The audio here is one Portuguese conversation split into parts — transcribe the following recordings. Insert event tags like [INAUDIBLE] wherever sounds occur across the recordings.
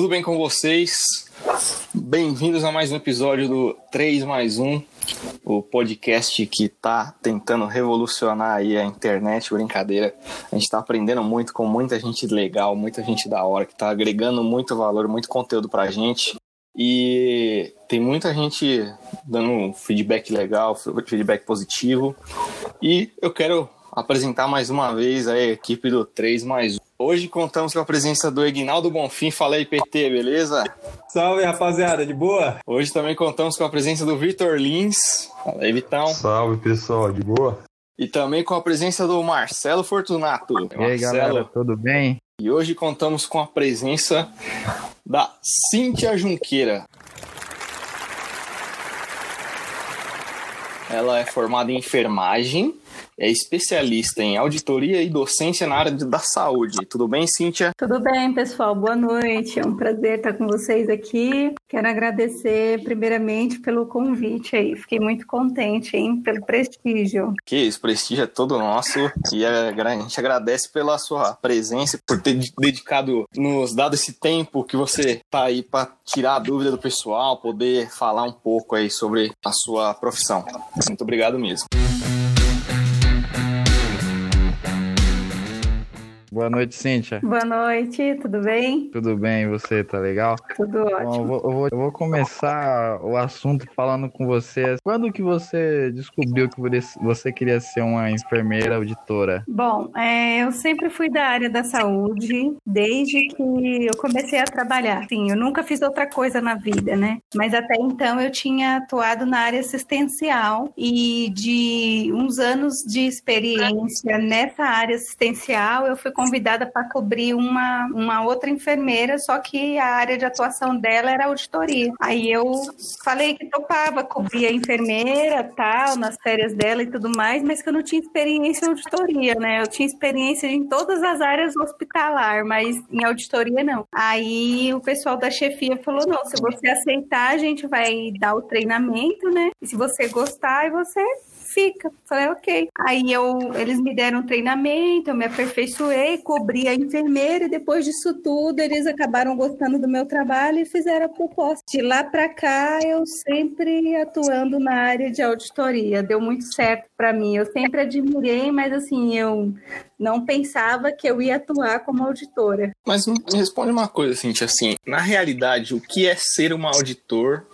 Tudo bem com vocês? Bem-vindos a mais um episódio do 3 mais 1, o podcast que está tentando revolucionar aí a internet, brincadeira. A gente está aprendendo muito com muita gente legal, muita gente da hora, que está agregando muito valor, muito conteúdo para a gente. E tem muita gente dando feedback legal, feedback positivo. E eu quero apresentar mais uma vez a equipe do 3 mais 1. Hoje contamos com a presença do Ignaldo Bonfim. Fala aí, PT, beleza? Salve, rapaziada, de boa? Hoje também contamos com a presença do Vitor Lins. Fala aí, Vitão. Salve, pessoal, de boa? E também com a presença do Marcelo Fortunato. E aí, Marcelo. galera, tudo bem? E hoje contamos com a presença da Cíntia Junqueira. Ela é formada em enfermagem, é especialista em auditoria e docência na área da saúde. Tudo bem, Cíntia? Tudo bem, pessoal. Boa noite. É um prazer estar com vocês aqui. Quero agradecer primeiramente pelo convite aí. Fiquei muito contente, hein, pelo prestígio. Que esse prestígio é todo nosso e a gente agradece pela sua presença, por ter dedicado, nos dado esse tempo que você tá aí para tirar a dúvida do pessoal, poder falar um pouco aí sobre a sua profissão. Muito obrigado mesmo. Boa noite, Cíntia. Boa noite, tudo bem? Tudo bem, e você, tá legal? Tudo Bom, ótimo. eu vou, eu vou- eu vou começar o assunto falando com você. Quando que você descobriu que você queria ser uma enfermeira auditora? Bom, é, eu sempre fui da área da saúde desde que eu comecei a trabalhar. Sim, eu nunca fiz outra coisa na vida, né? Mas até então eu tinha atuado na área assistencial e de uns anos de experiência nessa área assistencial, eu fui convidada para cobrir uma, uma outra enfermeira, só que a área de atuação dela era auditoria. Aí eu falei que topava cobrir a enfermeira, tal, nas férias dela e tudo mais, mas que eu não tinha experiência em auditoria, né? Eu tinha experiência em todas as áreas hospitalar, mas em auditoria não. Aí o pessoal da chefia falou: não, se você aceitar, a gente vai dar o treinamento, né? E se você gostar, você fica. Falei, ok. Aí eu, eles me deram um treinamento, eu me aperfeiçoei, cobri a enfermeira e depois disso tudo eles acabaram gostando do meu trabalho e fizeram a proposta. De lá para cá eu sempre atuando na área de auditoria. Deu muito certo para mim. Eu sempre admirei, mas assim, eu não pensava que eu ia atuar como auditora. Mas me responde uma coisa, Cintia, assim, na realidade, o que é ser um auditor,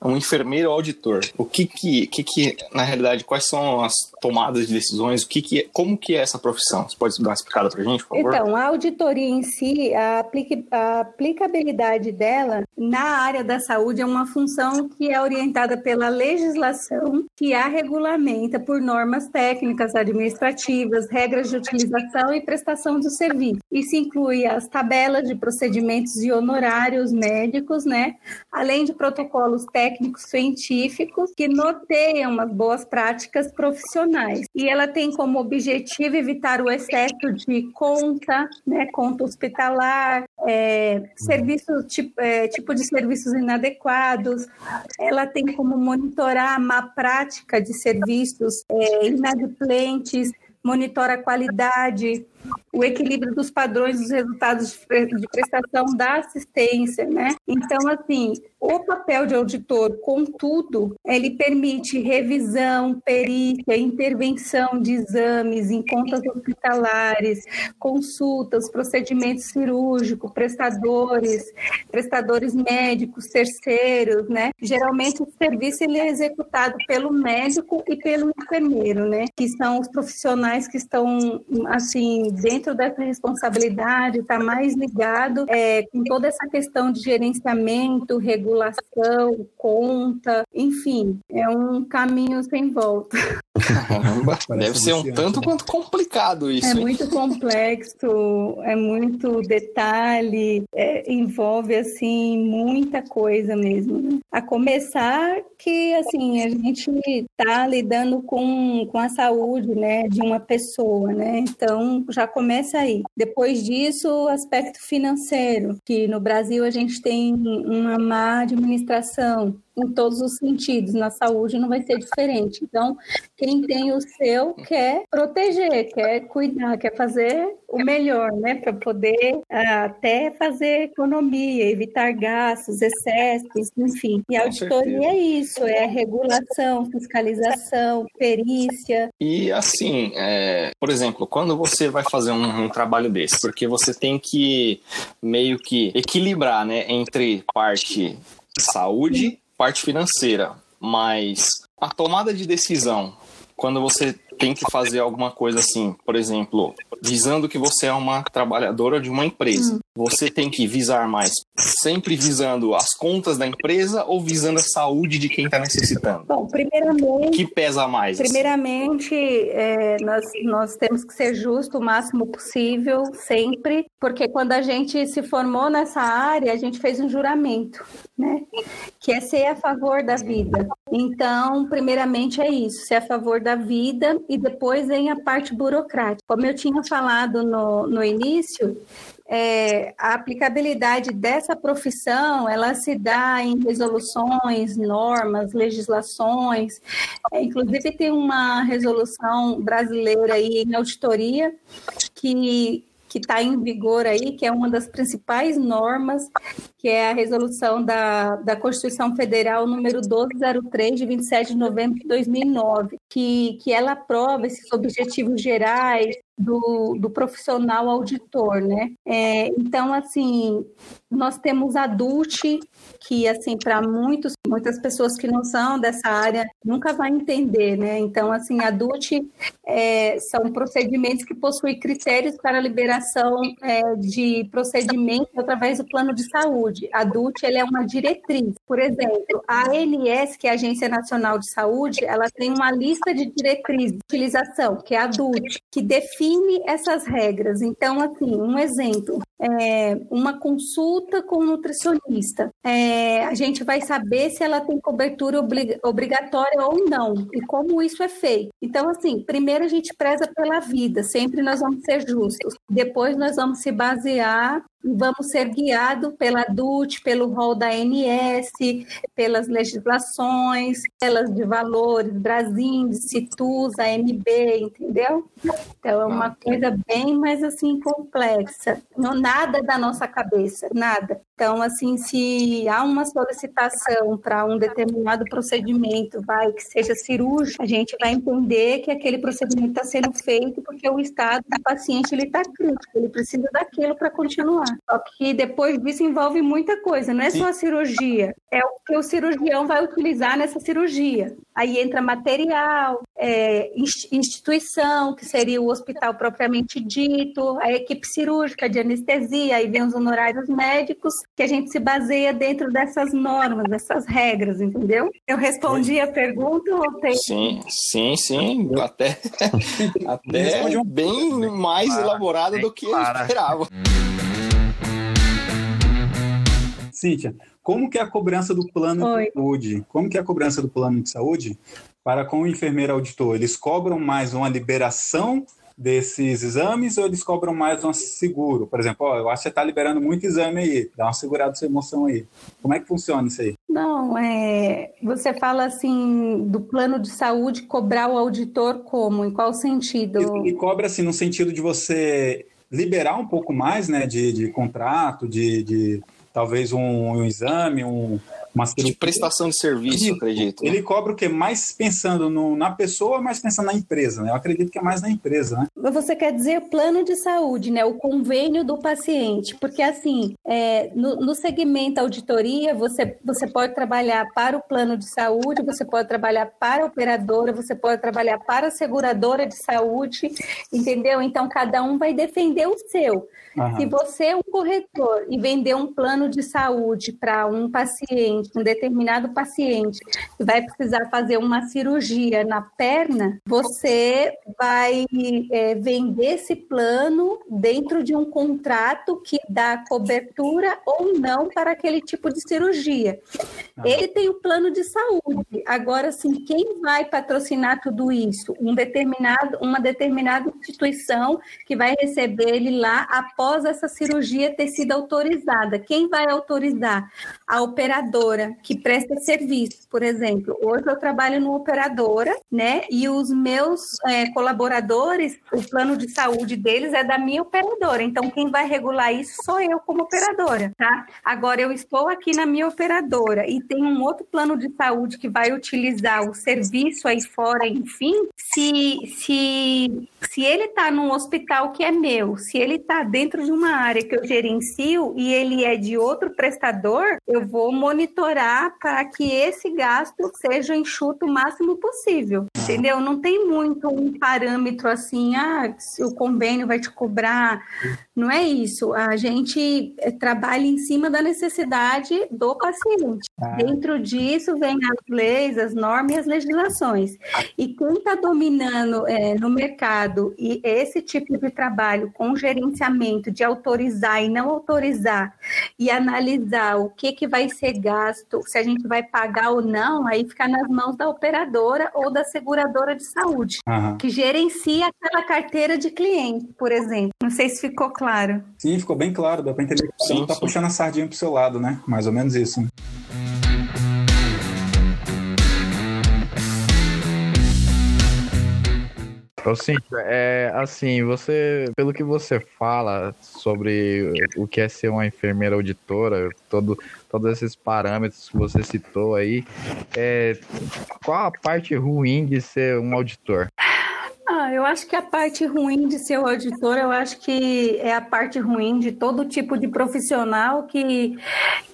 um enfermeiro auditor? O que que, que que, na realidade, quais são as tomadas de decisões? O que que é, como que é essa profissão? Você pode dar uma explicada pra gente, por favor? Então, a auditoria em si, a, a aplicabilidade dela na área da saúde é uma função que é orientada pela legislação que a regulamenta por normas técnicas administrativas, regras de utilização e prestação do serviço. Isso inclui as tabelas de procedimentos e honorários médicos, né? Além de protocolos técnicos científicos que norteiam as boas práticas profissionais. E ela tem como objetivo evitar o excesso de conta, né, conta hospitalar, é, serviços, tipo, é, tipo de serviços inadequados. Ela tem como monitorar a má prática de serviços é, inadimplentes, monitora a qualidade, o equilíbrio dos padrões dos resultados de pre- de prestação da assistência, né? Então, assim, o papel de auditor, contudo, ele permite revisão, perícia, intervenção de exames em contas hospitalares, consultas, procedimentos cirúrgicos, prestadores, prestadores médicos, terceiros, né? Geralmente o serviço ele é executado pelo médico e pelo enfermeiro, né? Que são os profissionais que estão assim dentro dessa responsabilidade, está mais ligado é, com toda essa questão de gerenciamento, regulação, conta, enfim, é um caminho sem volta. Caramba, deve ser um tanto né? quanto complicado isso. É hein? muito complexo, é muito detalhe, é, envolve assim muita coisa mesmo. né? A começar que assim a gente está lidando com, com a saúde, né, de uma pessoa, né? Então já começa aí. Depois disso, o aspecto financeiro, que no Brasil a gente tem uma má administração em todos os sentidos. Na saúde não vai ser diferente. Então, quem tem o seu quer proteger, quer cuidar, quer fazer o melhor, né? Para poder ah, até fazer economia, evitar gastos, excessos, enfim. E a auditoria é isso, é regulação, fiscalização, perícia. E assim, é, por exemplo, quando você vai fazer um, um trabalho desse, porque você tem que meio que equilibrar, né, entre parte saúde, parte financeira, mas a tomada de decisão quando você tem que fazer alguma coisa assim, por exemplo, visando que você é uma trabalhadora de uma empresa, hum. Você tem que visar mais sempre visando as contas da empresa ou visando a saúde de quem está necessitando? Bom, primeiramente. que pesa mais? Assim? Primeiramente, é, nós, nós temos que ser justos o máximo possível, sempre, porque quando a gente se formou nessa área, a gente fez um juramento, né? Que é ser a favor da vida. Então, primeiramente é isso, ser a favor da vida e depois vem a parte burocrática. Como eu tinha falado no, no início, é, a aplicabilidade dessa profissão ela se dá em resoluções, normas, legislações. É, inclusive tem uma resolução brasileira aí em auditoria que que está em vigor aí, que é uma das principais normas, que é a resolução da, da Constituição Federal número 1203, de 27 de novembro de 2009, que, que ela aprova esses objetivos gerais, do, do profissional auditor, né? É, então, assim, nós temos a que, assim, para muitos, muitas pessoas que não são dessa área, nunca vai entender, né? Então, assim, a é, são procedimentos que possuem critérios para liberação é, de procedimentos através do plano de saúde. A DUT, ela é uma diretriz. Por exemplo, a ANS, que é a Agência Nacional de Saúde, ela tem uma lista de diretrizes de utilização, que é a que define define essas regras. Então, assim, um exemplo, é, uma consulta com um nutricionista. É, a gente vai saber se ela tem cobertura oblig obrigatória ou não, e como isso é feito. Então, assim, primeiro a gente preza pela vida, sempre nós vamos ser justos. Depois nós vamos se basear vamos ser guiados pela DUT, pelo rol da ANS, pelas legislações, pelas de valores, Brasil, Citus, AMB, entendeu? Então, é uma coisa bem mais assim complexa. Não nada da nossa cabeça, nada. Então, assim, se há uma solicitação para um determinado procedimento, vai que seja cirúrgico, a gente vai entender que aquele procedimento está sendo feito porque o estado do paciente ele está crítico, ele precisa daquilo para continuar. Só que depois disso envolve muita coisa, não é só a cirurgia, é o que o cirurgião vai utilizar nessa cirurgia. Aí entra material, é, instituição, que seria o hospital propriamente dito, a equipe cirúrgica de anestesia, aí vem os honorários médicos, que a gente se baseia dentro dessas normas, dessas regras, entendeu? Eu respondi a pergunta ou tem... Sim, sim, sim, até, [LAUGHS] até bem mais elaborada do que eu esperava. Cíntia, como que é a cobrança do plano Oi. de saúde? Como que é a cobrança do plano de saúde para com o enfermeiro auditor? Eles cobram mais uma liberação desses exames ou eles cobram mais um seguro? Por exemplo, ó, eu acho que você está liberando muito exame aí, dá uma segurada sua emoção aí. Como é que funciona isso aí? Não, é, você fala assim do plano de saúde cobrar o auditor como? Em qual sentido? E, e cobra assim no sentido de você liberar um pouco mais, né, de, de contrato, de, de talvez um, um exame, um, uma de prestação de serviço, acredito. Né? Ele cobra o que? Mais pensando no, na pessoa, mais pensando na empresa, né? Eu acredito que é mais na empresa, né? Você quer dizer plano de saúde, né? O convênio do paciente. Porque, assim, é, no, no segmento auditoria, você, você pode trabalhar para o plano de saúde, você pode trabalhar para a operadora, você pode trabalhar para a seguradora de saúde, entendeu? Então, cada um vai defender o seu. Uhum. Se você é um corretor e vender um plano de saúde para um paciente, um determinado paciente, que vai precisar fazer uma cirurgia na perna, você vai é, vender esse plano dentro de um contrato que dá cobertura ou não para aquele tipo de cirurgia. Uhum. Ele tem o plano de saúde. Agora, assim, quem vai patrocinar tudo isso? Um determinado, uma determinada instituição que vai receber ele lá após após essa cirurgia ter sido autorizada. Quem vai autorizar? a operadora que presta serviço, por exemplo. Hoje eu trabalho no operadora, né? E os meus é, colaboradores, o plano de saúde deles é da minha operadora. Então, quem vai regular isso sou eu como operadora, tá? Agora, eu estou aqui na minha operadora e tem um outro plano de saúde que vai utilizar o serviço aí fora, enfim, se, se, se ele está num hospital que é meu, se ele está dentro de uma área que eu gerencio e ele é de outro prestador, eu vou monitorar para que esse gasto seja enxuto o máximo possível. Entendeu? Não tem muito um parâmetro assim, ah, o convênio vai te cobrar. Não é isso. A gente eh, trabalha em cima da necessidade do paciente. Ah. Dentro disso vem as leis, as normas e as legislações. E quem está dominando é, no mercado e esse tipo de trabalho com gerenciamento de autorizar e não autorizar e analisar o que, que vai ser gasto, se a gente vai pagar ou não, aí fica nas mãos da operadora ou da seguradora de saúde, uhum. que gerencia aquela carteira de cliente, por exemplo. Não sei se ficou claro. Sim, ficou bem claro. Dá para entender que você está puxando a sardinha para o seu lado, né? Mais ou menos isso. Né? Ô, Cíntia, é assim, você, pelo que você fala sobre o que é ser uma enfermeira auditora, todo, todos esses parâmetros que você citou aí, é, qual a parte ruim de ser um auditor? Eu acho que a parte ruim de ser auditor, eu acho que é a parte ruim de todo tipo de profissional que,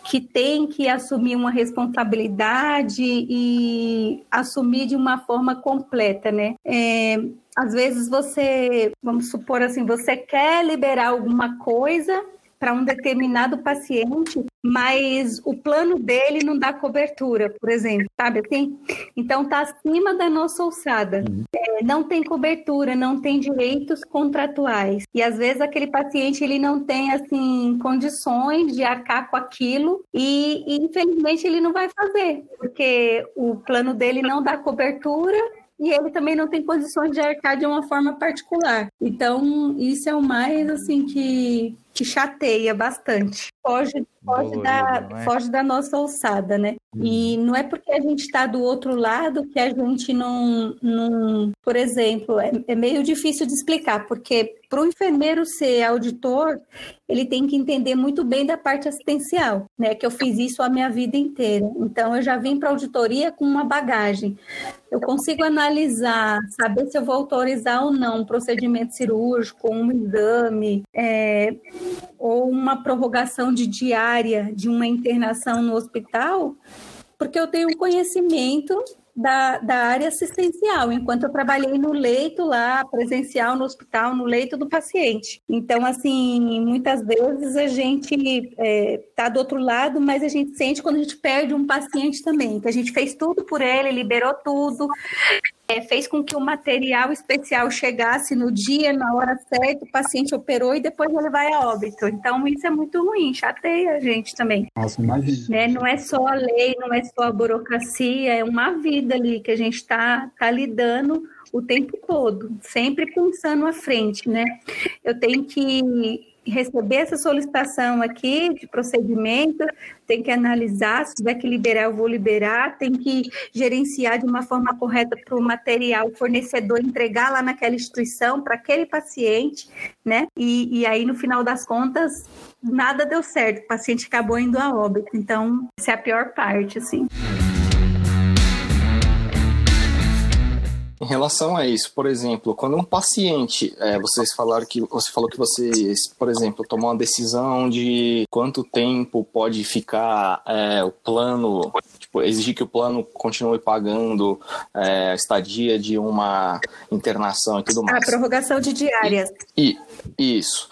que tem que assumir uma responsabilidade e assumir de uma forma completa, né? É, às vezes você, vamos supor assim, você quer liberar alguma coisa para um determinado paciente, mas o plano dele não dá cobertura, por exemplo, sabe assim? Então está acima da nossa alçada. Uhum. É, não tem cobertura, não tem direitos contratuais. E às vezes aquele paciente ele não tem assim condições de arcar com aquilo e, e infelizmente ele não vai fazer, porque o plano dele não dá cobertura e ele também não tem condições de arcar de uma forma particular. Então, isso é o mais assim que que chateia bastante. Foge, foge, da, é? foge da nossa alçada, né? Hum. E não é porque a gente está do outro lado que a gente não. não por exemplo, é, é meio difícil de explicar, porque para o enfermeiro ser auditor, ele tem que entender muito bem da parte assistencial, né? Que eu fiz isso a minha vida inteira. Então, eu já vim para auditoria com uma bagagem. Eu consigo analisar, saber se eu vou autorizar ou não um procedimento cirúrgico, um exame, é, ou uma prorrogação de diária de uma internação no hospital, porque eu tenho conhecimento da, da área assistencial, enquanto eu trabalhei no leito lá, presencial no hospital, no leito do paciente. Então, assim, muitas vezes a gente está é, tá do outro lado, mas a gente sente quando a gente perde um paciente também, que a gente fez tudo por ele, liberou tudo, é, fez com que o material especial chegasse no dia, na hora certa, o paciente operou e depois ele vai a óbito. Então, isso é muito ruim, chateia a gente também. Nossa, imagina. Né? Não é só a lei, não é só a burocracia, é uma vida ali que a gente está tá lidando o tempo todo, sempre pensando à frente, né? Eu tenho que receber essa solicitação aqui de procedimento, tem que analisar, se tiver que liberar, eu vou liberar, tem que gerenciar de uma forma correta para o material, fornecedor entregar lá naquela instituição para aquele paciente, né? E, e aí, no final das contas, nada deu certo, o paciente acabou indo a óbito. Então, essa é a pior parte, assim. Em relação a isso, por exemplo, quando um paciente, é, vocês falaram que você falou que vocês, por exemplo, tomou uma decisão de quanto tempo pode ficar é, o plano, tipo, exigir que o plano continue pagando é, a estadia de uma internação e tudo mais. A prorrogação de diárias. E, e isso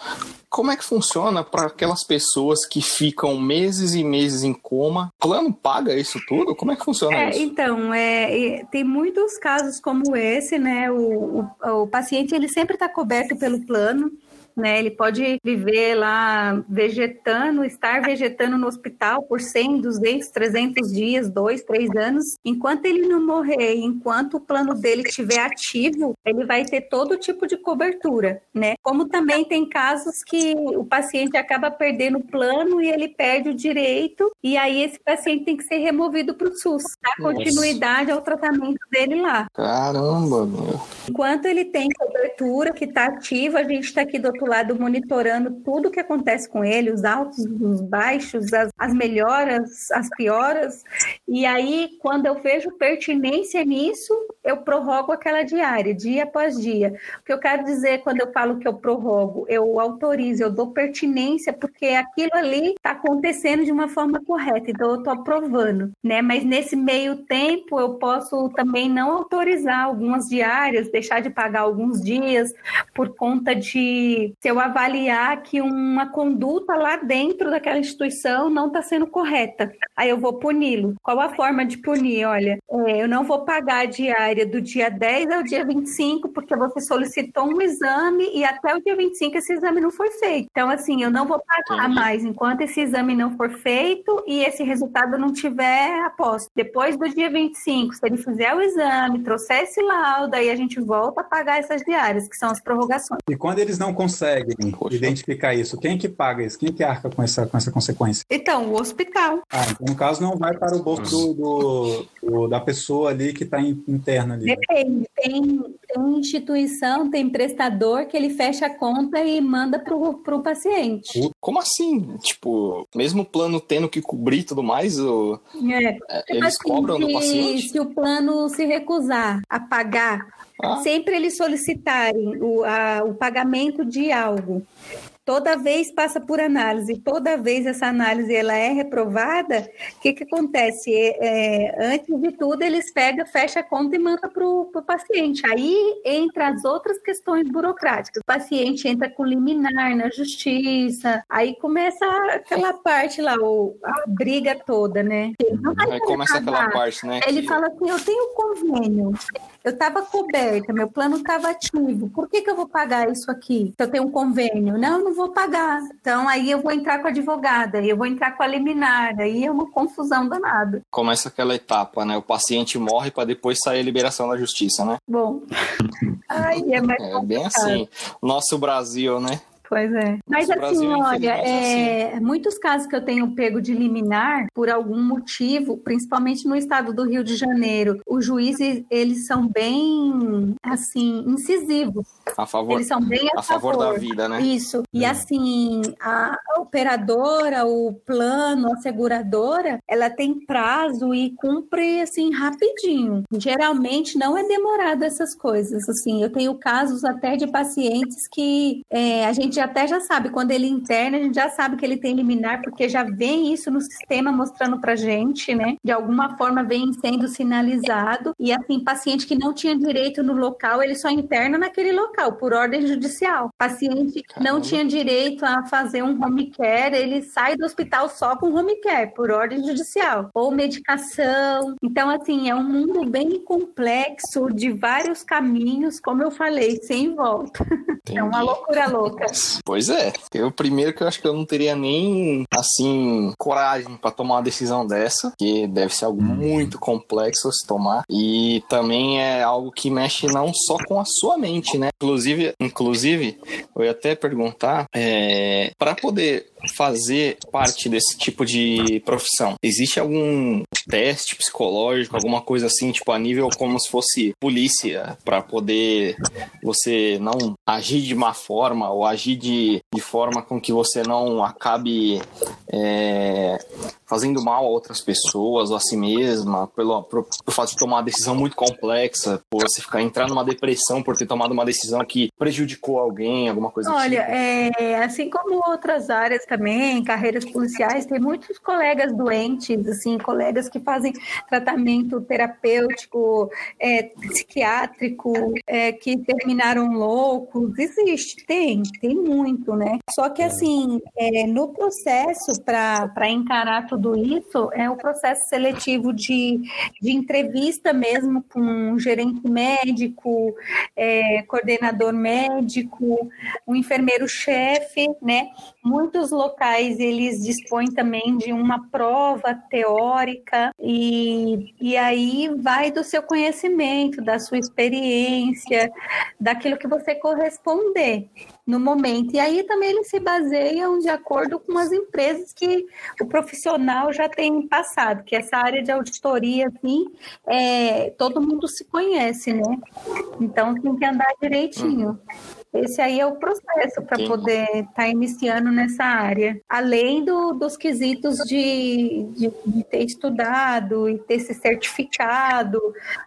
como é que funciona para aquelas pessoas que ficam meses e meses em coma? O plano paga isso tudo? Como é que funciona é, isso? Então, é, tem muitos casos como esse, né? O, o, o paciente ele sempre está coberto pelo plano. Né? Ele pode viver lá vegetando, estar vegetando no hospital por 100, 200, 300 dias, dois, três anos. Enquanto ele não morrer, enquanto o plano dele estiver ativo, ele vai ter todo tipo de cobertura, né? Como também tem casos que o paciente acaba perdendo o plano e ele perde o direito, e aí esse paciente tem que ser removido para o SUS, dar continuidade ao tratamento dele lá. Caramba, meu. Enquanto ele tem cobertura que está ativa, a gente está aqui do outro lado monitorando tudo o que acontece com ele, os altos, os baixos, as, as melhoras, as pioras. E aí, quando eu vejo pertinência nisso, eu prorrogo aquela diária, dia após dia. O que eu quero dizer quando eu falo que eu prorrogo, eu autorizo, eu dou pertinência, porque aquilo ali está acontecendo de uma forma correta, então eu estou aprovando, né? Mas nesse meio tempo, eu posso também não autorizar algumas diárias, deixar de pagar alguns dias, por conta de se eu avaliar que uma conduta lá dentro daquela instituição não está sendo correta. Aí eu vou puni-lo. Qual a forma de punir? Olha, é, eu não vou pagar a diária do dia 10 ao dia 25, porque você solicitou um exame e até o dia 25 esse exame não foi feito. Então, assim, eu não vou pagar mais enquanto esse exame não for feito e esse resultado não tiver aposto. Depois do dia 25, se ele fizer o exame, trouxer esse laudo, aí a gente volta a pagar essas diárias, que são as prorrogações. E quando eles não conseguem Poxa. identificar isso, quem que paga isso? Quem que arca com essa, com essa consequência? Então, o hospital. Ah, então no caso não vai para o bolso do, do, do da pessoa ali que está interna ali. Depende. Tem, tem instituição, tem prestador que ele fecha a conta e manda para o paciente. Como assim? Tipo, mesmo o plano tendo que cobrir tudo mais, o... é. é eles assim, cobram do paciente? Se o plano se recusar a pagar ah. Sempre eles solicitarem o, a, o pagamento de algo toda vez passa por análise, toda vez essa análise ela é reprovada, o que, que acontece? É, antes de tudo, eles pegam, fecha a conta e manda para o paciente. Aí entra as outras questões burocráticas. O paciente entra com liminar na justiça, aí começa aquela parte lá, o, a briga toda, né? Aí começa aquela parte, né? Ele que... fala assim: eu tenho convênio, eu estava coberta, meu plano estava ativo, por que, que eu vou pagar isso aqui? Se eu tenho um convênio? Não, eu não vou pagar. Então aí eu vou entrar com a advogada, eu vou entrar com a liminar, aí é uma confusão danada. Começa aquela etapa, né? O paciente morre para depois sair a liberação da justiça, né? Bom. [LAUGHS] aí é mais É bem assim. Nosso Brasil, né? Pois é. Mas Nosso assim, Brasil, olha, é, assim. muitos casos que eu tenho pego de liminar, por algum motivo, principalmente no estado do Rio de Janeiro, os juízes, eles são bem, assim, incisivos. A favor, eles são bem a, a favor. favor. da vida, né? Isso. E assim, a operadora, o plano, a seguradora, ela tem prazo e cumpre, assim, rapidinho. Geralmente não é demorado essas coisas, assim. Eu tenho casos até de pacientes que é, a gente até já sabe, quando ele interna, a gente já sabe que ele tem liminar, porque já vem isso no sistema mostrando pra gente, né? De alguma forma vem sendo sinalizado. E assim, paciente que não tinha direito no local, ele só interna naquele local, por ordem judicial. Paciente que não tinha direito a fazer um home care, ele sai do hospital só com home care, por ordem judicial. Ou medicação. Então, assim, é um mundo bem complexo, de vários caminhos, como eu falei, sem volta. Entendi. [LAUGHS] É uma loucura louca. Pois é. Eu primeiro que eu acho que eu não teria nem assim coragem para tomar uma decisão dessa, que deve ser algo muito complexo se tomar e também é algo que mexe não só com a sua mente, né? Inclusive, inclusive, eu ia até perguntar, é, para poder fazer parte desse tipo de profissão, existe algum teste psicológico, alguma coisa assim, tipo a nível como se fosse polícia, para poder você não agir de má forma ou agir de, de forma com que você não acabe é, fazendo mal a outras pessoas ou a si mesma, pelo, por, por fato de tomar uma decisão muito complexa, por você ficar entrar numa depressão por ter tomado uma decisão que prejudicou alguém, alguma coisa Olha, tipo. é, assim como outras áreas também, carreiras policiais, tem muitos colegas doentes, assim, colegas que fazem tratamento terapêutico, é, psiquiátrico, é, que terminaram loucos. Existe, tem, tem muito, né? Só que, assim, é, no processo para encarar tudo isso, é o processo seletivo de, de entrevista mesmo com um gerente médico, é, coordenador médico, um enfermeiro-chefe, né? Muitos locais, eles dispõem também de uma prova teórica e, e aí vai do seu conhecimento, da sua experiência, daquilo que você corresponder no momento. E aí também eles se baseiam de acordo com as empresas que o profissional já tem passado, que essa área de auditoria, assim, é, todo mundo se conhece, né? Então tem que andar direitinho. Uhum. Esse aí é o processo para poder estar tá iniciando nessa área. Além do, dos quesitos de, de, de, ter estudado e ter se certificado,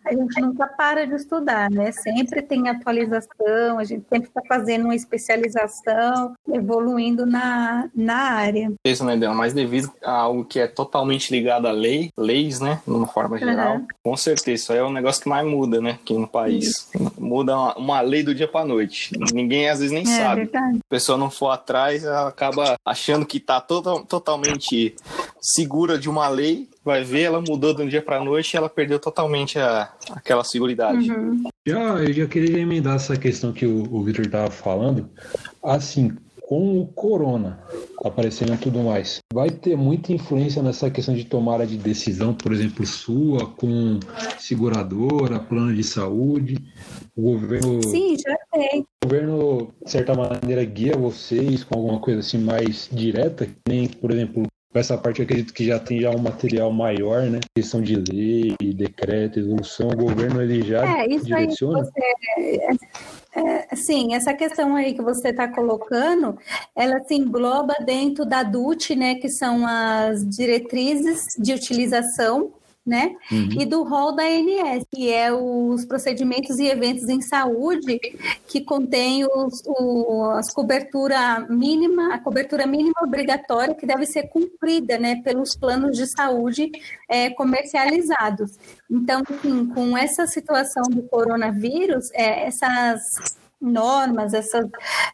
a gente nunca para de estudar, né? Sempre tem atualização, a gente sempre está fazendo uma especialização, evoluindo na, na área. Isso, né, Dela? Mas devido a algo que é totalmente ligado à lei, leis, né, numa forma geral, uhum. com certeza, isso aí é o negócio que mais muda, né, aqui no país. Muda uma, uma lei do dia para noite ninguém às vezes nem é, sabe. Verdade. A pessoa não for atrás, ela acaba achando que está to totalmente segura de uma lei, vai ver, ela mudou de um dia para noite e ela perdeu totalmente a, aquela seguridade. Uhum. Já, eu já queria emendar essa questão que o, o Victor estava falando. Assim, com o corona aparecendo e tudo mais, vai ter muita influência nessa questão de tomada de decisão, por exemplo, sua, com seguradora, plano de saúde, o governo. Sim, já tem. O governo, de certa maneira, guia vocês com alguma coisa assim mais direta, nem, por exemplo, essa parte eu acredito que já tem já um material maior, né? Questão de lei, decreto, evolução, o governo ele já é, isso direciona. Aí você, é, sim, essa questão aí que você está colocando, ela se engloba dentro da DUT, né? Que são as diretrizes de utilização né? Uhum. E do rol da ANS, que é os procedimentos e eventos em saúde que contém os, o, as cobertura mínima, a cobertura mínima obrigatória que deve ser cumprida, né, pelos planos de saúde é, comercializados. Então, enfim, com essa situação do coronavírus, é, essas normas, essas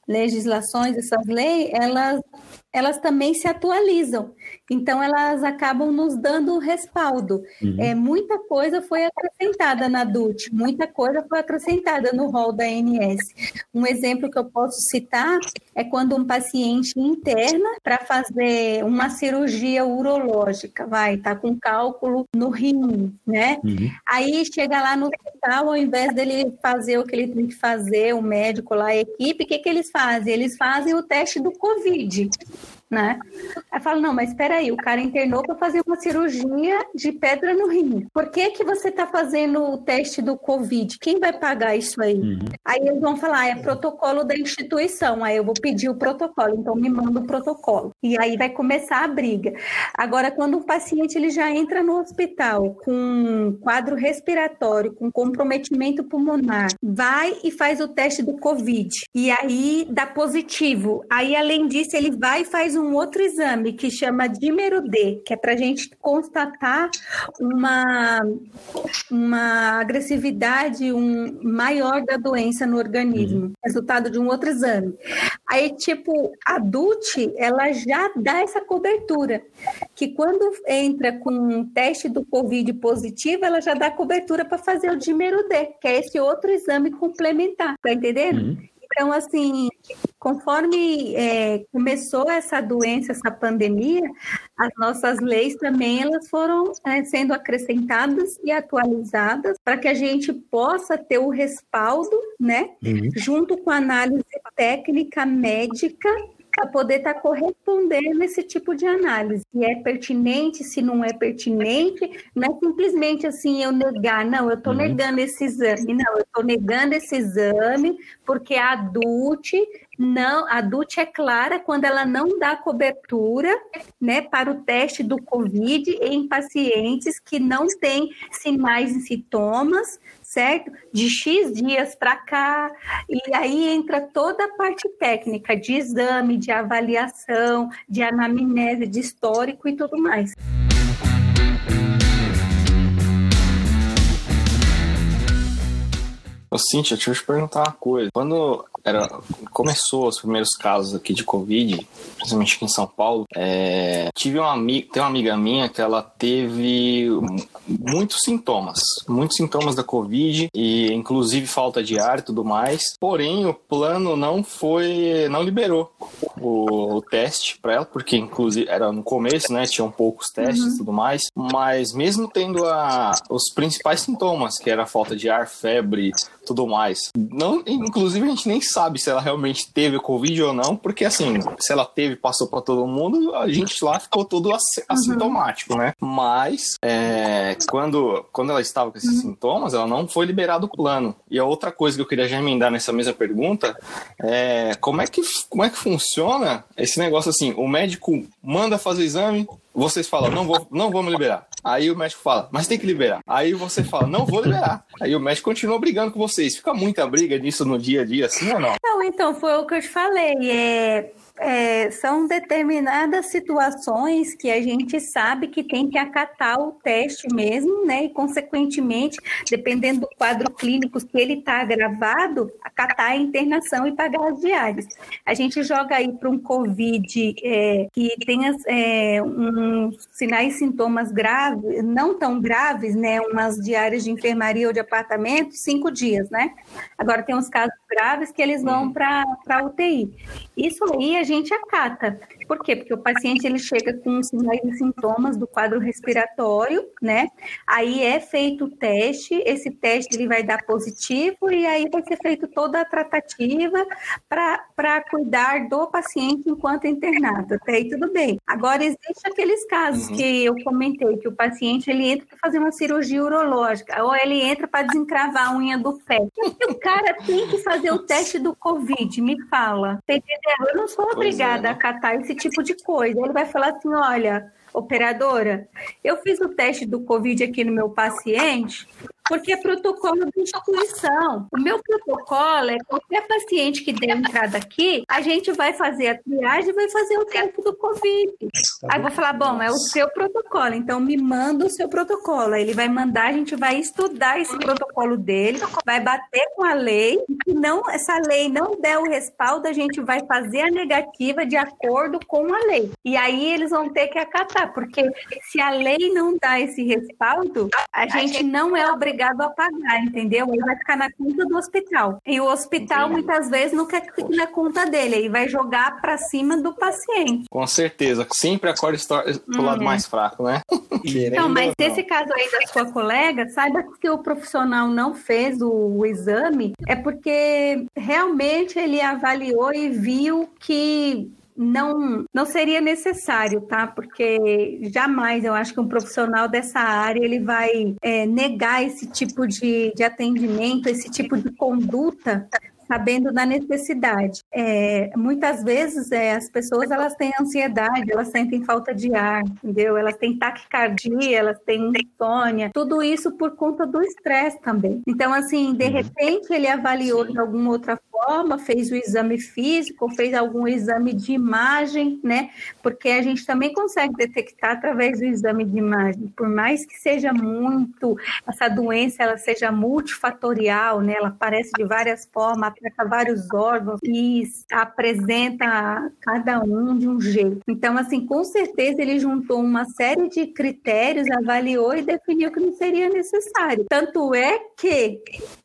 legislações, essas leis, elas elas também se atualizam. Então, elas acabam nos dando respaldo. Uhum. É, muita coisa foi acrescentada na DUT, muita coisa foi acrescentada no rol da ANS. Um exemplo que eu posso citar é quando um paciente interna para fazer uma cirurgia urológica, vai, tá com cálculo no rim, né? Uhum. Aí chega lá no hospital, ao invés dele fazer o que ele tem que fazer, o médico lá, a equipe, o que, que eles fazem? Eles fazem o teste do COVID né? Aí fala, não, mas espera aí, o cara internou para fazer uma cirurgia de pedra no rim. Por que que você está fazendo o teste do Covid? Quem vai pagar isso aí? Uhum. Aí eles vão falar, ah, é protocolo da instituição. Aí eu vou pedir o protocolo, então me manda o protocolo. E aí vai começar a briga. Agora, quando um paciente ele já entra no hospital com quadro respiratório, com comprometimento pulmonar, vai e faz o teste do Covid. E aí dá positivo. Aí, além disso, ele vai e faz um outro exame que chama dímero D, que é para a gente constatar uma, uma agressividade um, maior da doença no organismo, uhum. resultado de um outro exame. Aí, tipo, a DUT, ela já dá essa cobertura, que quando entra com um teste do COVID positivo, ela já dá cobertura para fazer o dímero D, que é esse outro exame complementar, tá entendendo? Uhum. Então, assim, conforme é, começou essa doença, essa pandemia, as nossas leis também elas foram é, sendo acrescentadas e atualizadas para que a gente possa ter o respaldo, né, uhum. junto com a análise técnica médica para poder estar tá correspondendo esse tipo de análise. Se é pertinente, se não é pertinente, não é simplesmente assim eu negar, não, eu estou uhum. negando esse exame, não, eu estou negando esse exame porque a adult não, a DUT é clara quando ela não dá cobertura né, para o teste do COVID em pacientes que não têm sinais e sintomas, certo? De X dias para cá, e aí entra toda a parte técnica de exame, de avaliação, de anamnese, de histórico e tudo mais. Ô, Cintia, deixa eu te perguntar uma coisa. Quando era, começou os primeiros casos aqui de Covid, principalmente aqui em São Paulo, é, tive uma amiga, tem uma amiga minha que ela teve muitos sintomas, muitos sintomas da Covid e inclusive falta de ar e tudo mais. Porém, o plano não foi, não liberou o, o teste para ela, porque inclusive era no começo, né? Tinham poucos testes e uhum. tudo mais. Mas mesmo tendo a, os principais sintomas, que era falta de ar, febre, tudo mais. Não, inclusive a gente nem sabe se ela realmente teve Covid ou não, porque assim, se ela teve, passou para todo mundo, a gente lá ficou todo uhum. assintomático, né? Mas é, quando, quando ela estava com esses uhum. sintomas, ela não foi liberada do plano. E a outra coisa que eu queria já emendar nessa mesma pergunta é como é que, como é que funciona esse negócio assim? O médico manda fazer o exame, vocês falam, não vou, não vamos liberar. Aí o médico fala, mas tem que liberar. Aí você fala, não vou liberar. Aí o médico continua brigando com vocês. Fica muita briga disso no dia a dia, assim ou não? Não, então, foi o que eu te falei. É, é, são determinadas situações que a gente sabe que tem que acatar o teste mesmo, né? E, consequentemente, dependendo do quadro clínico, se ele está agravado, acatar a internação e pagar as diárias. A gente joga aí para um COVID é, que tenha é, um, sinais e sintomas graves, não tão graves, né? Umas diárias de enfermaria ou de apartamento, cinco dias, né? Agora tem uns casos graves que eles vão uhum. para a UTI. Isso aí a gente acata. Por quê? Porque o paciente ele chega com sinais e sintomas do quadro respiratório, né? Aí é feito o teste, esse teste ele vai dar positivo e aí vai ser feito toda a tratativa para cuidar do paciente enquanto internado. Até aí tudo bem. Agora existe aqueles casos uhum. que eu comentei que o paciente ele entra para fazer uma cirurgia urológica ou ele entra para desencravar a unha do pé. O cara tem que fazer o teste do COVID, me fala. Entendeu? Eu não sou é, obrigada é. a catar esse tipo de coisa. Ele vai falar assim: olha, operadora, eu fiz o teste do Covid aqui no meu paciente, porque é protocolo de instituição. O meu protocolo é qualquer paciente que der entrada aqui, a gente vai fazer a triagem e vai fazer o teste do Covid. Tá Aí eu vou falar, bom, é o seu protocolo, então me manda o seu protocolo. Aí ele vai mandar, a gente vai estudar esse protocolo dele, vai bater com a lei, e se não, essa lei não der o respaldo, a gente vai fazer a negativa de acordo com a lei. E aí eles vão ter que acatar, porque se a lei não dá esse respaldo, a gente não é obrigado obrigado a pagar, entendeu? Ele vai ficar na conta do hospital. E o hospital Entendi. muitas vezes não quer que fique na conta dele, ele vai jogar para cima do paciente. Com certeza, sempre acorda do lado uhum. mais fraco, né? [LAUGHS] então, mas nesse caso aí da sua colega, saiba que o profissional não fez o, o exame, é porque realmente ele avaliou e viu que não, não seria necessário, tá? Porque jamais eu acho que um profissional dessa área ele vai é, negar esse tipo de, de atendimento, esse tipo de conduta sabendo da necessidade. É, muitas vezes é, as pessoas elas têm ansiedade, elas sentem falta de ar, entendeu? Elas têm taquicardia, elas têm insônia, tudo isso por conta do estresse também. Então, assim, de uhum. repente ele avaliou de alguma outra forma, fez o exame físico, fez algum exame de imagem, né? Porque a gente também consegue detectar através do exame de imagem, por mais que seja muito, essa doença ela seja multifatorial, né? Ela aparece de várias formas, afeta vários órgãos e apresenta cada um de um jeito. Então, assim, com certeza ele juntou uma série de critérios, avaliou e definiu que não seria necessário. Tanto é que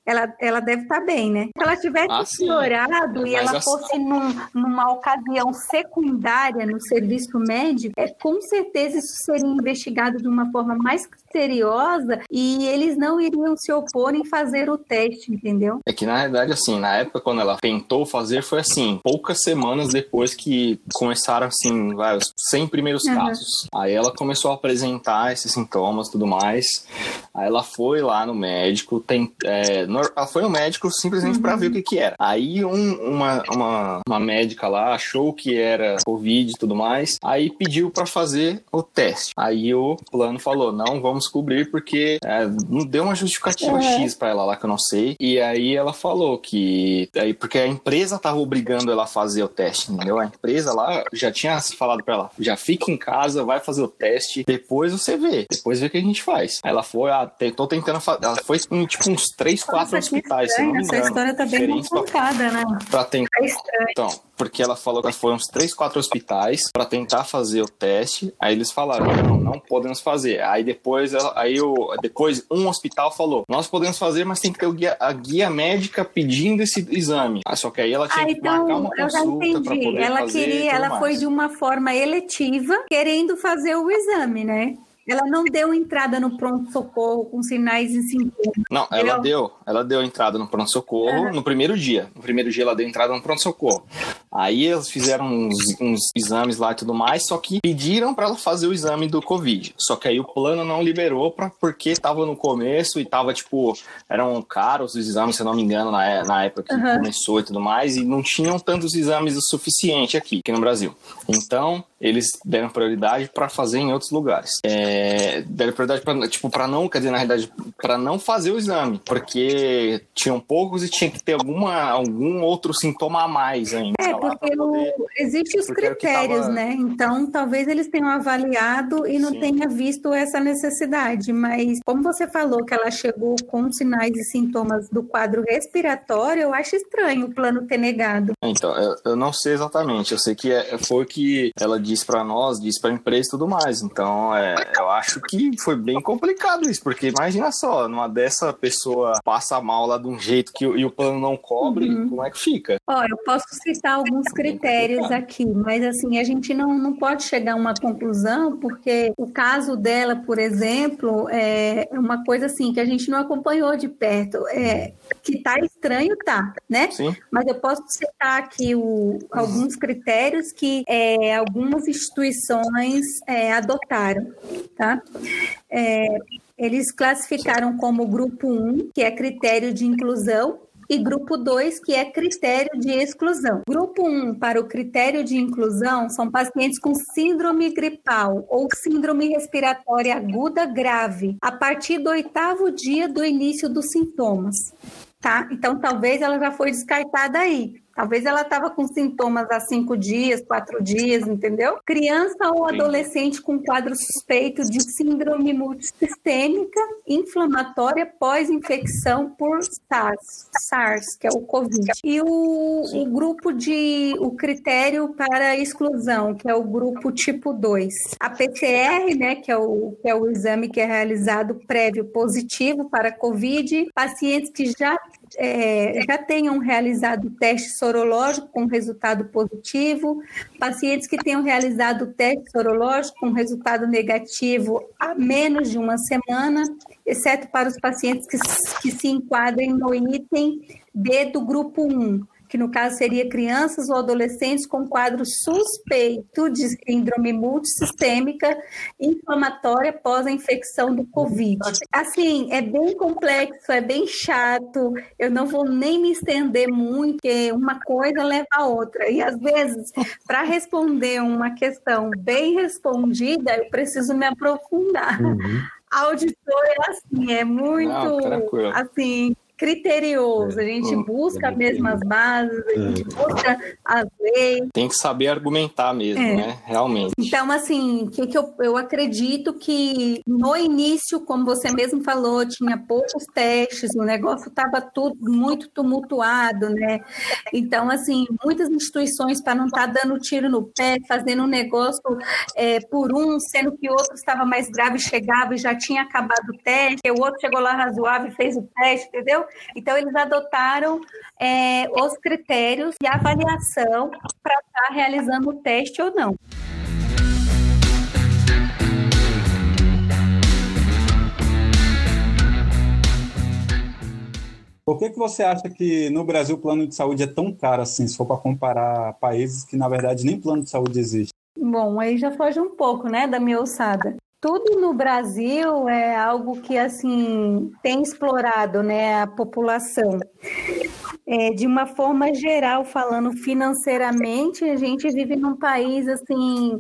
ela, ela deve estar bem, né? Se ela tivesse ah, piorado e ela fosse num, numa ocasião secundária no serviço médico, é, com certeza isso seria investigado de uma forma mais criteriosa e eles não iriam se opor em fazer o teste, entendeu? É que na verdade, assim, na época quando ela tentou fazer, foi assim, poucas semanas depois que começaram, assim, vai, os 100 primeiros uhum. casos. Aí ela começou a apresentar esses sintomas e tudo mais. Aí ela foi lá no médico, tem, é, ela foi no médico simplesmente uhum. para ver o que que era. Aí um, uma, uma, uma médica lá achou que era Covid e tudo mais, aí pediu para fazer o teste. Aí o plano falou, não vamos vamos cobrir porque é, não deu uma justificativa uhum. X para ela lá que eu não sei. E aí ela falou que aí porque a empresa tava obrigando ela a fazer o teste, entendeu? A empresa lá já tinha falado para ela, já fica em casa, vai fazer o teste, depois você vê, depois vê o que a gente faz. Aí ela foi, ah, tô tentando fazer, ela foi em tipo uns três, quatro hospitais, se não me engano. Essa história tá bem complicada, né? Pra tentar. É então, porque ela falou que foi uns três, quatro hospitais para tentar fazer o teste. Aí eles falaram, não, não podemos fazer. Aí depois, aí o, depois um hospital falou, nós podemos fazer, mas tem que ter guia, a guia médica pedindo esse exame. Ah, só que aí ela tinha ah, que então, marcar uma consulta para poder ela fazer. Queria, ela mais. foi de uma forma eletiva, querendo fazer o exame, né? Ela não deu entrada no pronto-socorro com sinais e sintomas. Não, ela deu. Ela deu entrada no pronto-socorro uhum. no primeiro dia. No primeiro dia ela deu entrada no pronto-socorro. Aí eles fizeram uns, uns, exames lá e tudo mais, só que pediram para ela fazer o exame do Covid. Só que aí o plano não liberou pra, porque estava no começo e estava tipo, eram caros os exames, se eu não me engano, na, na época que uhum. começou e tudo mais, e não tinham tantos exames o suficiente aqui, aqui no Brasil. Então, eles deram prioridade para fazer em outros lugares. É, deram prioridade para tipo para não, quer dizer, na realidade, para não fazer o exame, porque tinham poucos e tinha que ter alguma algum outro sintoma a mais ainda. É, porque poder, existem os critérios, tava... né? Então, talvez eles tenham avaliado e não Sim. tenha visto essa necessidade, mas como você falou que ela chegou com sinais e sintomas do quadro respiratório, eu acho estranho o plano ter negado. Então, eu, eu não sei exatamente, eu sei que é, foi o que ela disse disse para nós, disse para a empresa e tudo mais. Então, é, eu acho que foi bem complicado isso, porque imagina só, numa dessa pessoa passa mal lá de um jeito que e o plano não cobre, uhum. como é que fica? Ó, eu posso citar alguns critérios aqui, mas assim, a gente não, não pode chegar a uma conclusão, porque o caso dela, por exemplo, é uma coisa assim que a gente não acompanhou de perto. É, que tá estranho, tá, né? Sim. Mas eu posso citar aqui o, alguns critérios que é, algumas instituições é, adotaram, tá? É, eles classificaram como grupo 1, que é critério de inclusão, e grupo 2, que é critério de exclusão. Grupo 1, para o critério de inclusão, são pacientes com síndrome gripal ou síndrome respiratória aguda grave, a partir do oitavo dia do início dos sintomas. Tá? Então, talvez ela já foi descartada aí. Talvez ela estava com sintomas há cinco dias, quatro dias, entendeu? Criança ou adolescente com quadro suspeito de síndrome multissistêmica inflamatória pós-infecção por SARS, SARS, que é o COVID. E o, o grupo de. o critério para exclusão, que é o grupo tipo 2. A PCR, né, que é o, que é o exame que é realizado prévio positivo para COVID, pacientes que já é, já tenham realizado teste sorológico com resultado positivo, pacientes que tenham realizado teste sorológico com resultado negativo há menos de uma semana, exceto para os pacientes que, que se enquadrem no item B do grupo 1 que no caso seria crianças ou adolescentes com quadro suspeito de síndrome multissistêmica inflamatória após a infecção do Covid. Assim, é bem complexo, é bem chato, eu não vou nem me estender muito, porque uma coisa leva a outra. E às vezes, para responder uma questão bem respondida, eu preciso me aprofundar. Uhum. Auditor é assim, é muito não, assim, criterioso, a gente é. busca as mesmas bases, a gente é. busca as leis. Tem que saber argumentar mesmo, é. né? Realmente. Então, assim, que, que eu, eu acredito que no início, como você mesmo falou, tinha poucos testes, o negócio estava tudo muito tumultuado, né? Então, assim, muitas instituições, para não estar tá dando tiro no pé, fazendo um negócio é, por um, sendo que o outro estava mais grave, chegava e já tinha acabado o teste, o outro chegou lá razoável e fez o teste, entendeu? Então, eles adotaram é, os critérios de avaliação para estar tá realizando o teste ou não. Por que, que você acha que no Brasil o plano de saúde é tão caro assim, se for para comparar países que, na verdade, nem plano de saúde existe? Bom, aí já foge um pouco, né, da minha ossada tudo no Brasil é algo que assim tem explorado, né, a população. é, de uma forma geral, falando financeiramente, a gente vive num país assim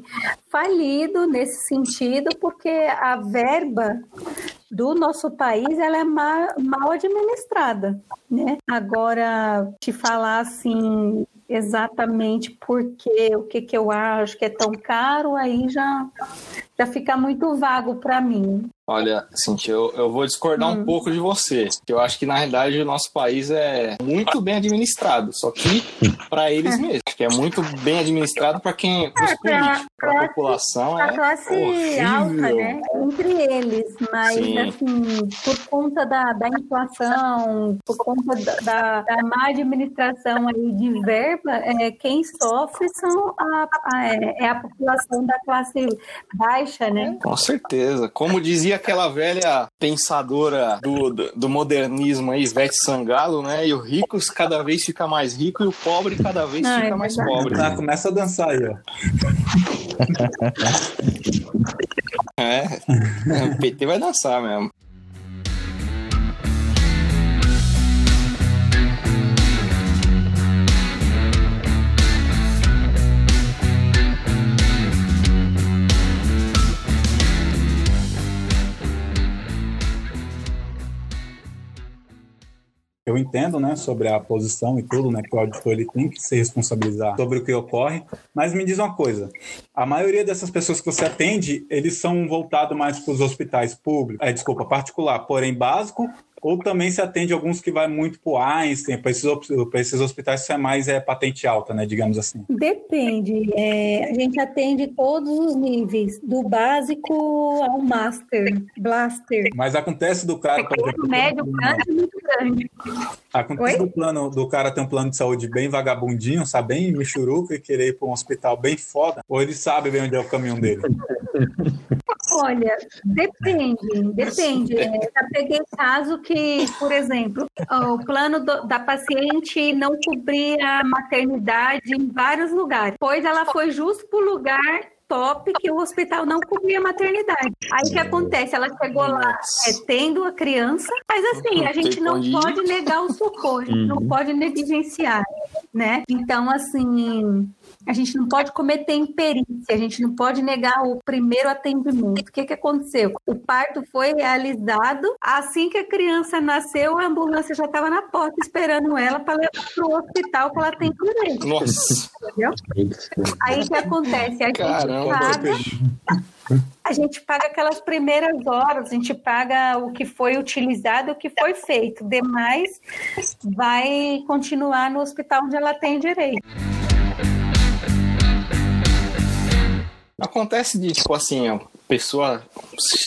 falido nesse sentido, porque a verba do nosso país ela é mal, mal administrada, né? Agora te falar assim exatamente porque o que, que eu acho que é tão caro, aí já, já fica muito vago para mim. Olha, Cintia, eu, eu vou discordar hum. um pouco de você. Eu acho que, na realidade, o nosso país é muito bem administrado, só que para eles mesmos. Que é muito bem administrado para quem. Políticos. Para a população. A é classe horrível. alta, né? Entre eles. Mas, Sim. assim, por conta da, da inflação, por conta da, da, da má administração aí de verba, é, quem sofre são a, a, é, é a população da classe baixa, né? Com certeza. Como dizia aquela velha pensadora do, do, do, modernismo aí, Ivete Sangalo, né? E o rico cada vez fica mais rico e o pobre cada vez Não, fica é mais pobre. Ah, começa a dançar aí, ó. [LAUGHS] é, o PT vai dançar mesmo. Eu entendo, né, sobre a posição e tudo, né, que o auditor ele tem que se responsabilizar sobre o que ocorre, mas me diz uma coisa, a maioria dessas pessoas que você atende, eles são voltados mais para os hospitais públicos, é, desculpa, particular, porém básico, ou também se atende alguns que vai muito para o Einstein, para esses, esses hospitais que é mais é, patente alta, né, digamos assim? Depende. É, a gente atende todos os níveis, do básico ao master, blaster. Mas acontece do cara... Pequeno, exemplo, médio, grande muito grande. Acontece do, plano, do cara ter um plano de saúde bem vagabundinho, sabe, bem michuruca e querer ir para um hospital bem foda, ou ele sabe bem onde é o caminho dele? Olha, depende, depende. Já peguei caso que, por exemplo, o plano do, da paciente não cobria a maternidade em vários lugares, pois ela foi justo para o lugar top que o hospital não cobria maternidade. Aí o que acontece? Ela chegou lá é, tendo a criança, mas assim, a gente não pode negar o socorro, a gente não uhum. pode negligenciar, né? Então, assim, a gente não pode cometer imperícia, a gente não pode negar o primeiro atendimento. O que, que aconteceu? O parto foi realizado assim que a criança nasceu, a ambulância já estava na porta esperando ela para levar para o hospital que ela tem direito. Nossa! Entendeu? Aí o que acontece? A Caramba, gente paga. A gente paga aquelas primeiras horas, a gente paga o que foi utilizado, o que foi feito. Demais vai continuar no hospital onde ela tem direito. Acontece de, tipo assim, a pessoa,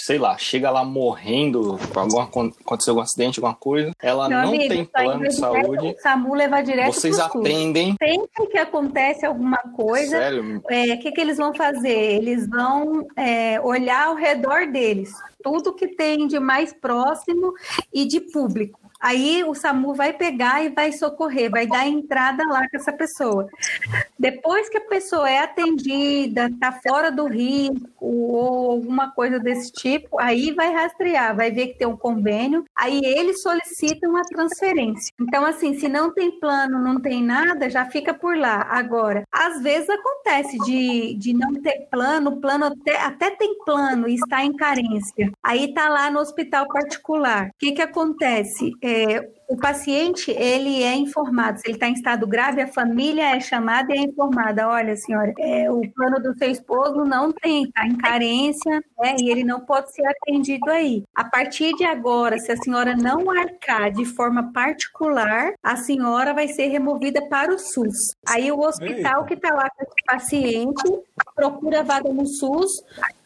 sei lá, chega lá morrendo, alguma, aconteceu algum acidente, alguma coisa, ela Meu não amigo, tem plano de saúde. O SAMU leva direto Vocês atendem. Sempre que acontece alguma coisa, o é, que, que eles vão fazer? Eles vão é, olhar ao redor deles, tudo que tem de mais próximo e de público. Aí o SAMU vai pegar e vai socorrer, vai dar entrada lá com essa pessoa. Depois que a pessoa é atendida, está fora do risco ou alguma coisa desse tipo, aí vai rastrear, vai ver que tem um convênio, aí eles solicitam a transferência. Então, assim, se não tem plano, não tem nada, já fica por lá. Agora, às vezes acontece de, de não ter plano, plano até, até tem plano e está em carência. Aí está lá no hospital particular. O que, que acontece? é, o paciente ele é informado, se ele está em estado grave, a família é chamada e é informada. Olha, senhora, é, o plano do seu esposo não tem, está em carência, né, e ele não pode ser atendido aí. A partir de agora, se a senhora não arcar de forma particular, a senhora vai ser removida para o SUS. Aí o hospital que está lá com esse paciente procura vaga no SUS,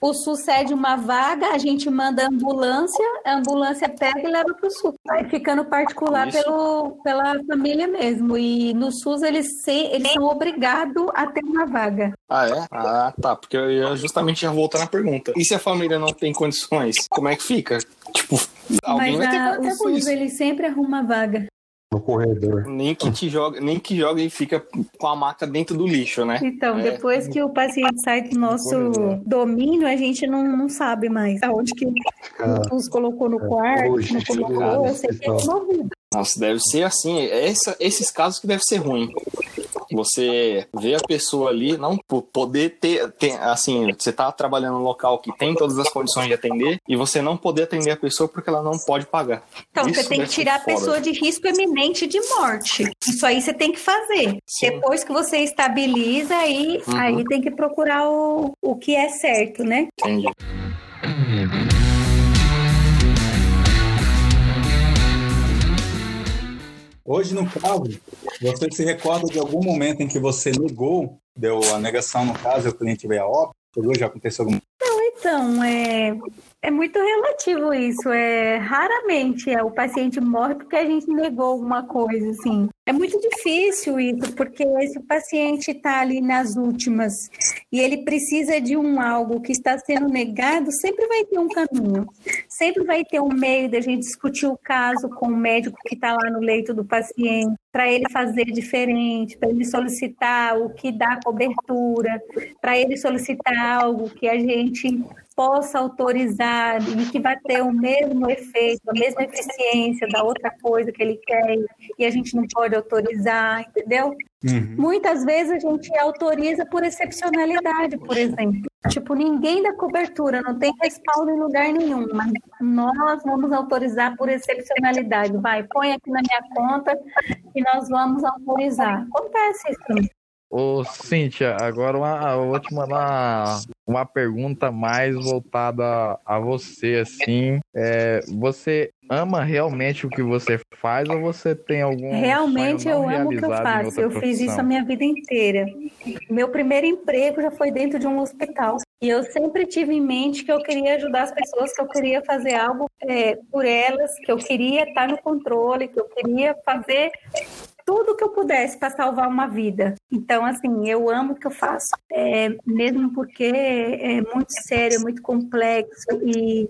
o SUS cede uma vaga, a gente manda a ambulância, a ambulância pega e leva para o SUS. Vai ficando particular pelo, pela família mesmo. E no SUS eles, se, eles são obrigados a ter uma vaga. Ah, é? Ah, tá. Porque eu ia justamente ia voltar na pergunta. E se a família não tem condições, como é que fica? Tipo, alguém Mas vai ter a, o SUS ele sempre arruma vaga no corredor. Nem que te joga, nem que joga e fica com a maca dentro do lixo, né? Então, é. depois que o paciente sai do nosso domínio, a gente não, não sabe mais aonde que nos colocou no é. quarto, Hoje, não colocou, eu sei que é removido. Nossa, deve ser assim. Essa, esses casos que deve ser ruim. Você vê a pessoa ali, não poder ter, ter, assim, você tá trabalhando num local que tem todas as condições de atender e você não poder atender a pessoa porque ela não pode pagar. Então, Isso você tem que tirar a pessoa de risco eminente de morte. Isso aí você tem que fazer. Sim. Depois que você estabiliza, aí, uhum. aí tem que procurar o, o que é certo, né? Entendi. Hoje, no caso, você se recorda de algum momento em que você negou, deu a negação no caso, e o cliente veio a óbito? Já aconteceu algum Não, então, é, é muito relativo isso. É raramente é, o paciente morre porque a gente negou alguma coisa, assim. É muito difícil isso, porque se o paciente está ali nas últimas e ele precisa de um algo que está sendo negado, sempre vai ter um caminho, sempre vai ter um meio da gente discutir o caso com o médico que está lá no leito do paciente, para ele fazer diferente, para ele solicitar o que dá cobertura, para ele solicitar algo que a gente possa autorizar e que vai ter o mesmo efeito, a mesma eficiência da outra coisa que ele quer e a gente não pode autorizar, entendeu? Uhum. Muitas vezes a gente autoriza por excepcionalidade, por exemplo. Tipo, ninguém da cobertura não tem respaldo em lugar nenhum, mas nós vamos autorizar por excepcionalidade. Vai, põe aqui na minha conta e nós vamos autorizar. Acontece isso. Ô, Cíntia, agora uma, eu vou te mandar uma pergunta mais voltada a você, assim. É, você ama realmente o que você faz ou você tem algum. Realmente eu amo o que eu faço. Eu fiz isso a minha vida inteira. Meu primeiro emprego já foi dentro de um hospital. E eu sempre tive em mente que eu queria ajudar as pessoas, que eu queria fazer algo é, por elas, que eu queria estar no controle, que eu queria fazer tudo que eu pudesse para salvar uma vida. Então, assim, eu amo o que eu faço, é, mesmo porque é muito sério, é muito complexo e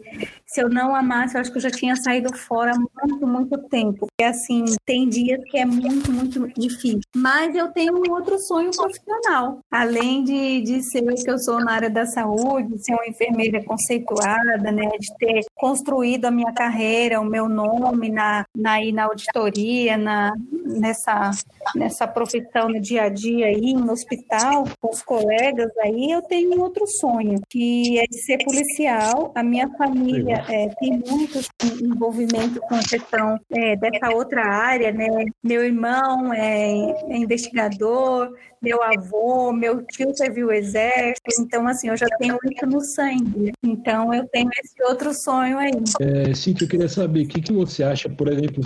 se eu não amasse, eu acho que eu já tinha saído fora há muito, muito tempo. E assim, tem dias que é muito, muito difícil. Mas eu tenho um outro sonho profissional, além de, de ser o que eu sou na área da saúde, de ser uma enfermeira conceituada, né, de ter construído a minha carreira, o meu nome na, na, na auditoria, na, nessa, nessa profissão no dia a dia aí, no hospital, com os colegas aí, eu tenho um outro sonho, que é de ser policial. A minha família é, tem muito envolvimento com a questão é, dessa outra área, né? Meu irmão é, é investigador, meu avô, meu tio serviu o exército, então assim, eu já tenho isso no sangue. Então eu tenho esse outro sonho aí. É, Cintia, eu queria saber o que, que você acha, por exemplo,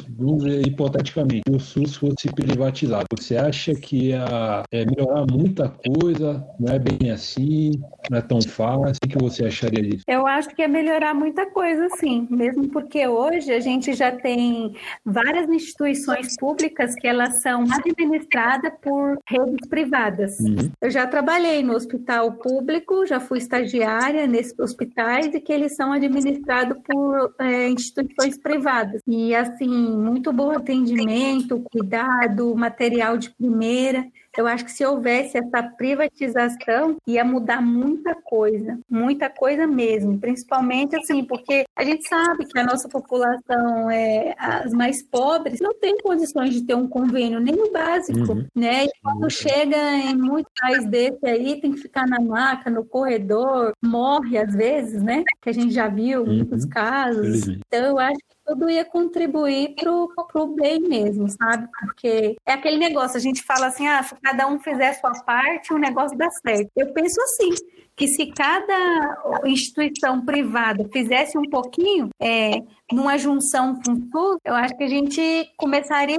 hipoteticamente, se o SUS fosse privatizado. Você acha que ia é, melhorar muita coisa? Não é bem assim? Não é tão fácil? O que você acharia disso? Eu acho que ia melhorar muita coisa, sim. Mesmo porque hoje a gente já tem várias instituições públicas que elas são administradas por redes privadas privadas. Uhum. Eu já trabalhei no hospital público, já fui estagiária nesses hospitais e que eles são administrados por é, instituições privadas. E assim, muito bom atendimento, cuidado, material de primeira. Eu acho que se houvesse essa privatização, ia mudar muita coisa, muita coisa mesmo, principalmente assim, porque a gente sabe que a nossa população é as mais pobres não tem condições de ter um convênio nem o básico, uhum. né? E quando chega em muitos países desse aí, tem que ficar na maca, no corredor, morre às vezes, né? Que a gente já viu uhum. muitos casos. Então, eu acho que tudo ia contribuir pro, pro bem mesmo, sabe? Porque é aquele negócio, a gente fala assim, ah, se cada um fizer a sua parte, o negócio dá certo. Eu penso assim, que se cada instituição privada fizesse um pouquinho, é, numa junção com tudo, eu acho que a gente começaria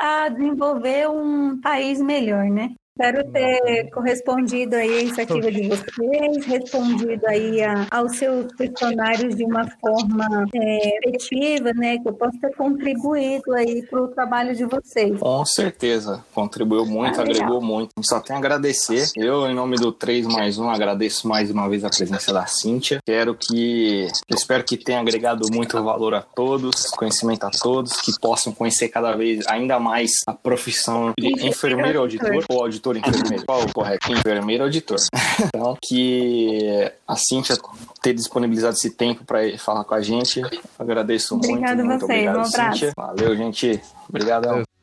a desenvolver um país melhor, né? Espero ter correspondido aí a iniciativa de vocês, respondido aí a, aos seus questionários de uma forma é, efetiva, né? Que eu possa ter contribuído aí para o trabalho de vocês. Com certeza, contribuiu muito, ah, agregou muito. Só tenho a agradecer. Eu, em nome do 3 mais 1, agradeço mais uma vez a presença da Cíntia. Quero que, espero que tenha agregado muito valor a todos, conhecimento a todos, que possam conhecer cada vez ainda mais a profissão de enfermeiro auditor ou auditor auditor enfermeiro? Qual o correto? Enfermeiro auditor. então, que a Cíntia ter disponibilizado esse tempo para falar com a gente. Agradeço Obrigado muito. Muito vocês, obrigado, um abraço. Cíntia. Valeu, gente. Obrigado.